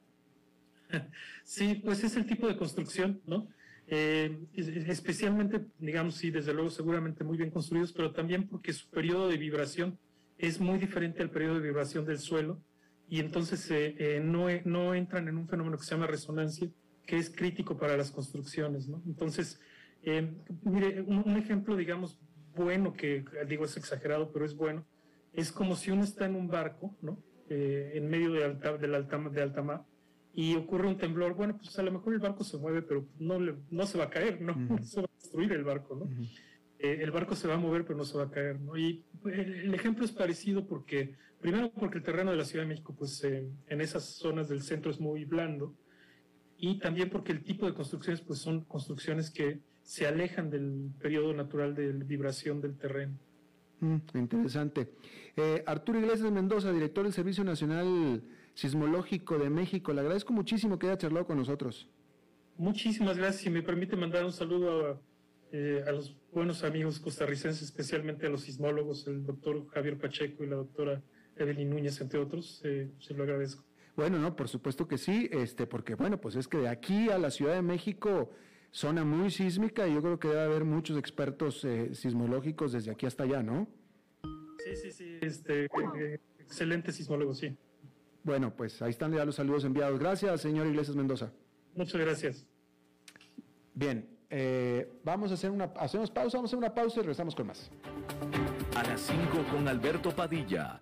Sí, pues es el tipo de construcción, ¿no? Eh, especialmente, digamos, sí, desde luego, seguramente muy bien construidos, pero también porque su periodo de vibración es muy diferente al periodo de vibración del suelo y entonces eh, eh, no, no entran en un fenómeno que se llama resonancia que es crítico para las construcciones, ¿no? Entonces, eh, mire, un, ejemplo, digamos, bueno, que digo es exagerado, pero es bueno, es como si uno está en un barco, ¿no? Eh, en medio de alta, de alta mar y ocurre un temblor, bueno, pues a lo mejor el barco se mueve, pero no, no se va a caer, ¿no? No se va a destruir el barco, ¿no? Eh, el barco se va a mover, pero no se va a caer, ¿no? Y el, ejemplo es parecido porque primero porque el terreno de la Ciudad de México, pues eh, en esas zonas del centro es muy blando, y también porque el tipo de construcciones, pues son construcciones que se alejan del periodo natural de vibración del terreno. Mm, interesante. Eh, Arturo Iglesias Mendoza, director del Servicio Nacional Sismológico de México, le agradezco muchísimo que haya charlado con nosotros. Muchísimas gracias. Si me permite mandar un saludo a, eh, a los buenos amigos costarricenses, especialmente a los sismólogos, el doctor Javier Pacheco y la doctora Evelyn Núñez, entre otros. Eh, se lo agradezco. Bueno, no, por supuesto que sí, este, porque bueno, pues es que de aquí a la Ciudad de México, zona muy sísmica, y yo creo que debe haber muchos expertos eh, sismológicos desde aquí hasta allá, ¿no? Sí, sí, sí, este, eh, excelente sismólogo, sí. Bueno, pues ahí están ya los saludos enviados. Gracias, señor Iglesias Mendoza. Muchas gracias. Bien, eh, vamos a hacer una, hacemos pausa, vamos a hacer una pausa y regresamos con más. A las 5 con Alberto Padilla,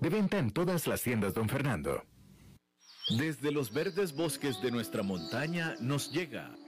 De venta en todas las tiendas, don Fernando. Desde los verdes bosques de nuestra montaña nos llega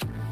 you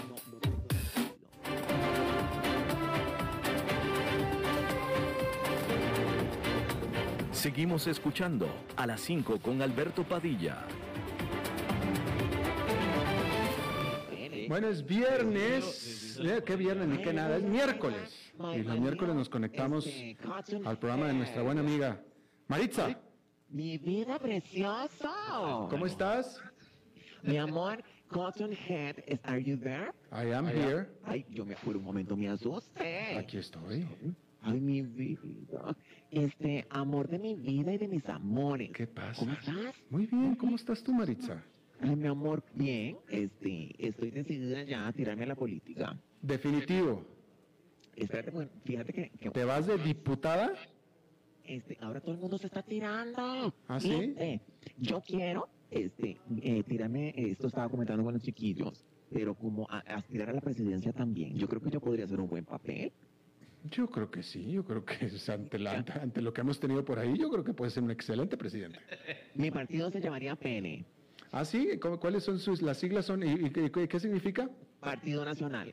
Seguimos escuchando a las 5 con Alberto Padilla. Bueno, es viernes. Eh, ¿Qué viernes ni qué nada? Es miércoles. Y los miércoles nos conectamos al programa de nuestra buena amiga Maritza. Mi vida preciosa. ¿Cómo estás? Mi amor, Cotton Head, are you there? I am here. Ay, yo me por un momento me asusté. Aquí estoy. Ay, mi vida. Este, amor de mi vida y de mis amores. ¿Qué pasa? ¿Cómo estás? Muy bien, ¿cómo estás tú, Maritza? Ay, mi amor, bien. Este, estoy decidida ya a tirarme a la política. Definitivo. Espérate, bueno, fíjate que, que- ¿Te vas de diputada? este, ahora todo el mundo se está tirando. ¿Ah, sí? Yo quiero Este, eh, tírame, esto estaba comentando con los chiquillos, pero como a- aspirar a la presidencia también, yo creo que yo podría hacer un buen papel. Yo creo que sí, yo creo que es ante, la- ante lo que hemos tenido por ahí, yo creo que puede ser un excelente presidente. Mi partido se llamaría PN, ¿Ah, sí? ¿Cómo- ¿Cuáles son sus, las siglas son, y, y qué- significa? Partido Nacional.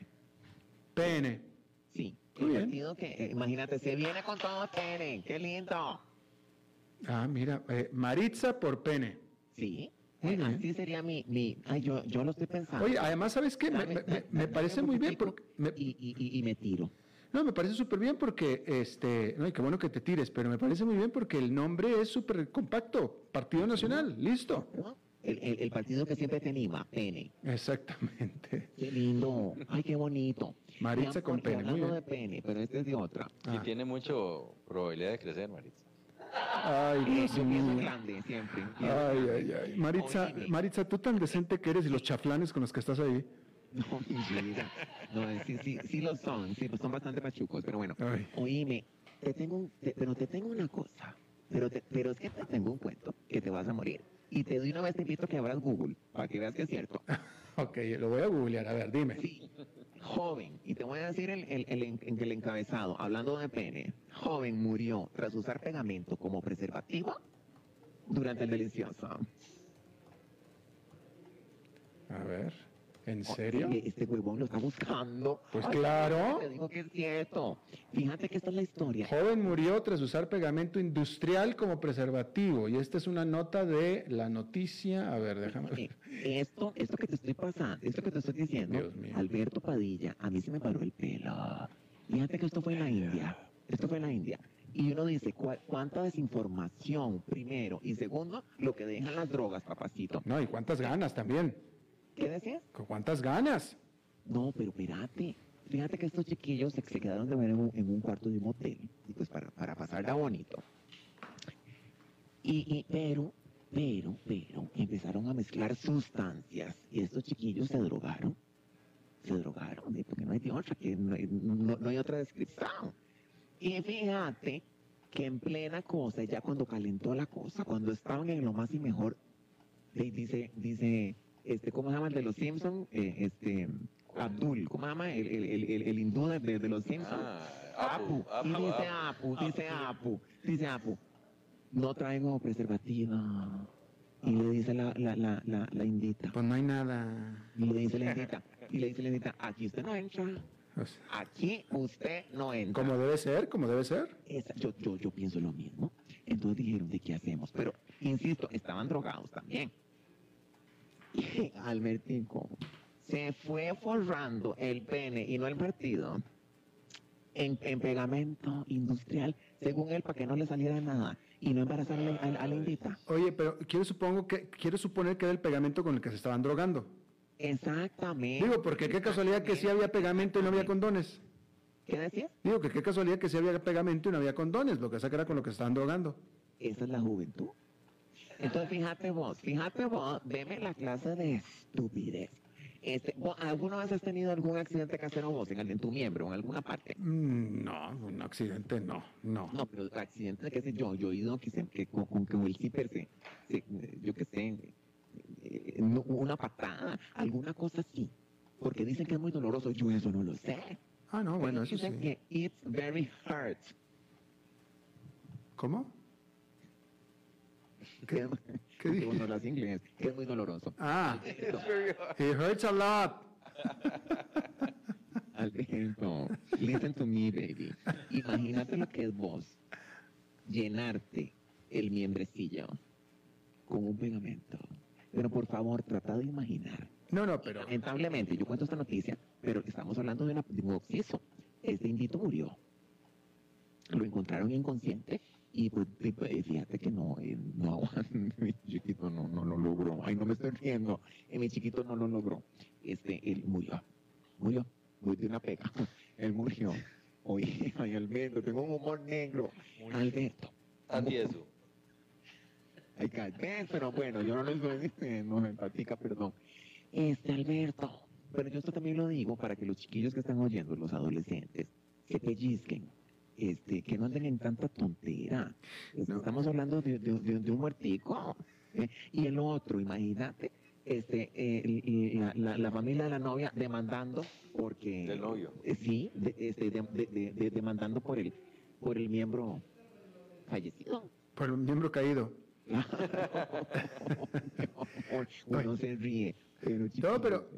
PN. Sí, Muy el bien. partido que, eh, imagínate, se viene con todo PN, qué lindo. Ah, mira, eh, Maritza por pene. Sí, Muy eh, bien. así sería mi, mi, ay, yo, yo lo estoy pensando. Oye, además, ¿sabes qué? Me, Dame- me- da- me- me dame parece muy bien porque... me- y, y, y me tiro. No, me parece súper bien porque, este, no, y qué bueno que te tires, pero me parece muy bien porque el nombre es súper compacto. Partido Nacional, listo. El, el, el partido que siempre te anima, PN. Exactamente. Qué lindo. Ay, qué bonito. Maritza con pene, muy hablando bien. de pene, pero este es de otra. Y Ah. tiene mucho probabilidad de crecer, Maritza. Ay, Dios mío. grande siempre. Ay, ay, ay. Maritza. Maritza, tú tan decente que eres y los chaflanes con los que estás ahí. No, mi vida. No, sí, sí, sí lo son. Sí, pues son bastante pachucos, pero bueno. Ay. Oíme, te tengo te- pero te tengo una cosa. Pero, te- pero es que te tengo un cuento que te vas a morir. Y te doy una vez te invito a que abras Google para que veas que es cierto. Ok, lo voy a googlear. A ver, dime. Sí, joven, y te voy a decir el, el, el, el encabezado, hablando de pene, joven murió tras usar pegamento como preservativo durante el delicioso. A ver, ¿en serio? Oye, Este huevón lo está buscando. Pues Ay, claro. Te digo que es cierto. Fíjate que esta es la historia. Joven murió tras usar pegamento industrial como preservativo. Y esta es una nota de la noticia. A ver, déjame ver. Esto, esto que te estoy pasando, esto que te estoy diciendo, Dios mío. Alberto Padilla, a mí se me paró el pelo. Fíjate que esto fue en la India. Esto fue en la India. Y uno dice, ¿cuál- ¿cuánta desinformación, primero? Y segundo, lo que dejan las drogas, papacito. No, y cuántas ganas también. ¿Qué decías? ¿Con cuántas ganas? No, pero espérate. Fíjate que estos chiquillos se, se quedaron de ver en un, en un cuarto de un hotel. Y pues para, para pasarla bonito. Y, y- pero, pero, pero, empezaron a mezclar sustancias. Y estos chiquillos se drogaron. Se drogaron, ¿eh? porque no hay de otra, que no hay, no- no hay otra descripción. Y fíjate que en plena cosa, ya cuando calentó la cosa, cuando estaban en lo más y mejor, dice, dice, este, ¿cómo se llama el de los Simpsons? este, Abdul, ¿cómo se llama? El, el, el, el- el hindú de, de los Simpsons. Ah, Apu, Apu, y Apu, dice Apu. Dice Apu, dice Apu, no traigo preservativa. Y le dice la, la, la, la, la indita, Pues no hay nada. y le dice la indita, y le dice la indita, aquí usted no entra, aquí usted no entra. Como debe ser, como debe ser. Esa- yo, yo, yo pienso lo mismo. Entonces dijeron, ¿de qué hacemos? Pero, insisto, estaban drogados también. Albertico se fue forrando el pene y no el partido en, en pegamento industrial, según él, para que no le saliera nada y no embarazar a la, a- a la indita. Oye, pero quiero, supongo que, quiero suponer que era el pegamento con el que se estaban drogando. Exactamente. Digo, porque qué casualidad que sí había pegamento y no había condones. ¿Qué decías? Digo, que qué casualidad que sí había pegamento y no había condones, lo que pasa que era con lo que se estaban drogando. Esa es la juventud. Entonces, fíjate vos, fíjate vos, veme la clase de estupidez. Este, vos, ¿Alguna vez has tenido algún accidente casero vos en, en tu miembro, en alguna parte? Mm, no, un accidente no, no. No, pero accidente, qué sé yo, yo he oído que, se, que con, con que el zipper se, se- yo qué sé, eh, no, una patada, alguna cosa así. Porque dicen que es muy doloroso, yo eso no lo sé. Ah, no, bueno, eso dicen sí. que it's very hurt. ¿Cómo? Que, ¿Qué, dije? hace inglés, es muy doloroso. Ah, Alberto, it hurts a lot. Alberto, listen to me, baby. Imagínate lo que es vos, llenarte el miembrecillo con un pegamento. Pero por favor, trata de imaginar. No, no, pero... Lamentablemente, yo cuento esta noticia, pero estamos hablando de, una, de un occiso. Este indito murió. Lo encontraron inconsciente y pues, y, pues, fíjate que no, eh, no, mi chiquito no, no lo logró. Ay, no me estoy riendo. Eh, mi chiquito no lo logró. Este, él murió. Murió. Murió de una pega. Él murió. Oye, ay, Alberto, tengo un humor negro. Alberto. Eso. Ay, pero bueno, yo no lo estoy diciendo, me empatica, perdón. Este, Alberto, pero yo esto también lo digo para que los chiquillos que están oyendo, los adolescentes, se pellizquen, este, que no anden en tanta tontera. Este, No. Estamos hablando de, de- de- de un muertico. Eh, Y el otro, imagínate, este, eh, la, la- la familia de la novia demandando porque... Del novio. Eh, sí, de- este, de- de- de- de- demandando por el, por el miembro fallecido. Por el miembro caído. Uno se ríe. Pero, No, pero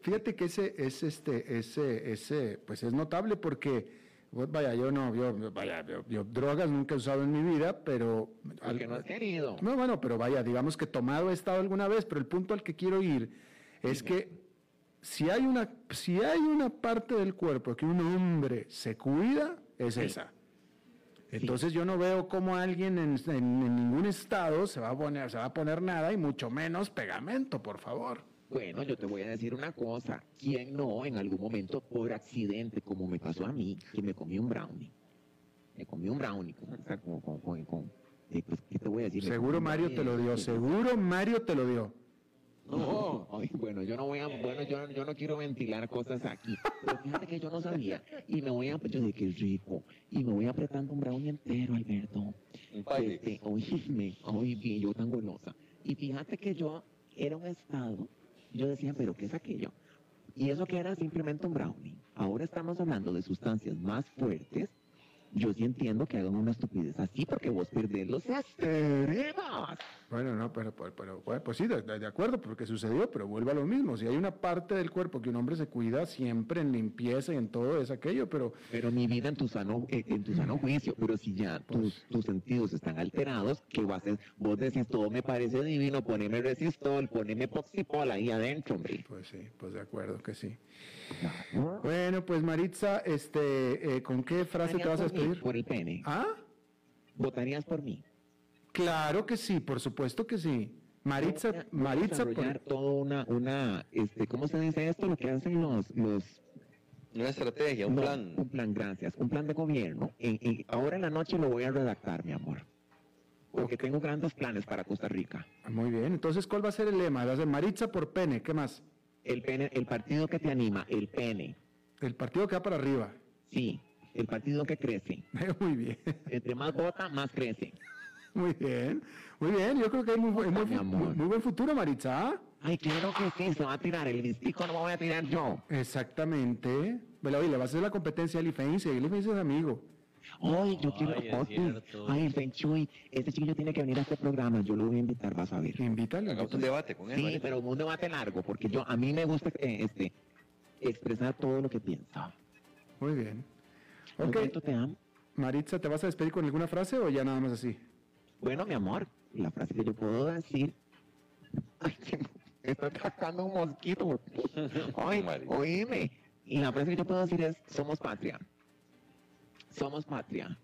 fíjate que ese es este, ese, ese, pues es notable porque, pues, vaya, yo no, yo, vaya, yo, yo drogas nunca he usado en mi vida, pero Porque no has querido. No, bueno, pero vaya, digamos que tomado he estado alguna vez, pero el punto al que quiero ir es que si hay una, si hay una parte del cuerpo que un hombre se cuida, es Sí. esa. Entonces yo no veo cómo alguien en, en- en ningún estado se va a poner, se va a poner nada y mucho menos pegamento, por favor. Bueno, yo te voy a decir una cosa. ¿Quién no en algún momento por accidente, como me pasó a mí, que me comí un brownie? Me comí un brownie con, o sea, con, con- con- con- eh, pues, ¿qué te voy a decir? Seguro Mario te lo dio, seguro Mario te lo dio. No, ay, bueno, yo no voy a, bueno, yo, yo no quiero ventilar cosas aquí. Pero fíjate que yo no sabía. Y me voy a, yo dije, qué rico. Y me voy apretando un brownie entero, Alberto. Este, oíme, oíme, yo tan golosa. Y fíjate que yo era un estado, yo decía, pero ¿qué es aquello? Y eso que era simplemente un brownie. Ahora estamos hablando de sustancias más fuertes. Yo sí entiendo que hagan una estupidez así porque vos perdés los estereos. Bueno, no, pero, pero, pero, bueno, pues sí, de, acuerdo, porque sucedió, pero vuelve a lo mismo. Si hay una parte del cuerpo que un hombre se cuida siempre en limpieza y en todo es aquello, pero Pero mi vida en tu sano, eh, en tu sano juicio, pero si ya tus, tus sentidos están alterados, ¿qué vas a hacer? Vos decís, todo me parece divino, poneme resistol, poneme poxipol ahí adentro, hombre. pues sí, pues de acuerdo que sí. Bueno, pues Maritza, este, eh, ¿con qué frase te vas a despedir? Por el pene. ¿Ah? ¿Votarías por mí? Claro que sí, por supuesto que sí. Maritza, Voy a- voy a Maritza, por- toda una, una, este, ¿cómo se dice esto? Lo que hacen los, los, Una estrategia, un no, plan. Un plan, gracias. Un plan de gobierno. En- en- ahora en la noche lo voy a redactar, mi amor. Porque tengo grandes planes para Costa Rica. muy bien. Entonces, ¿cuál va a ser el lema? Va a ser Maritza por pene, ¿qué más? El pene, el partido que te anima, el pene. El partido que va para arriba. Sí, el partido que crece. Muy bien, Entre más vota, más crece. Muy bien, muy bien. Yo creo que hay muy, muy, muy- muy buen futuro, Maritza. Ay, claro que sí, se va a tirar el listico, no me voy a tirar yo. Exactamente. Bueno, oye, le vas a hacer la competencia a Eli Feinze, Eli Feinze es amigo. Ay, yo quiero. Ay, es Ay, cierto. ay, Feng Shui, este chiquillo tiene que venir a este programa, yo lo voy a invitar, vas a ver. Invítale. Hagamos un debate con él. Sí, pero un debate largo, porque yo, a mí me gusta eh, este, expresar todo lo que pienso. Muy bien. Ok, Alberto, te amo. Maritza, ¿te vas a despedir con alguna frase o ya nada más así? Bueno, mi amor, la frase que yo puedo decir. Ay, que me está atacando un mosquito. Ay, oíme. Y la frase que yo puedo decir es: somos patria. Somos patria.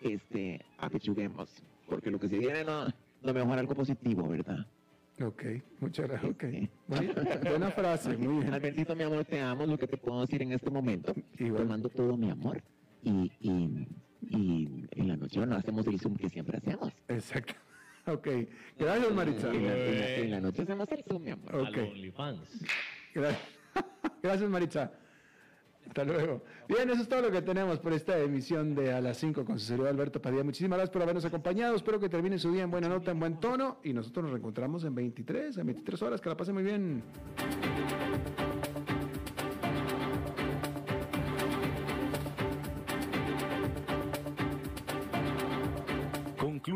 Este, apechuguemos. Porque lo que se viene no, no mejor algo positivo, ¿verdad? Ok, muchas gracias. Ok. Este. Buena, buena frase, muy bien. Albertito, mi amor, te amo. Lo que te puedo decir en este momento. Igual. Te mando todo mi amor. Y, y, y en la noche, bueno, hacemos el Zoom que siempre hacemos. Exacto. Ok. Gracias, Maritza. En la, en la- en la noche hacemos el Zoom, mi amor. Ok. A los OnlyFans. Gracias. Gracias, Maritza. Hasta luego. Bien, eso es todo lo que tenemos por esta emisión de A las 5 con su servidor Alberto Padilla. Muchísimas gracias por habernos acompañado. Espero que termine su día en buena nota, en buen tono. Y nosotros nos reencontramos en 23, en 23 horas. Que la pasen muy bien.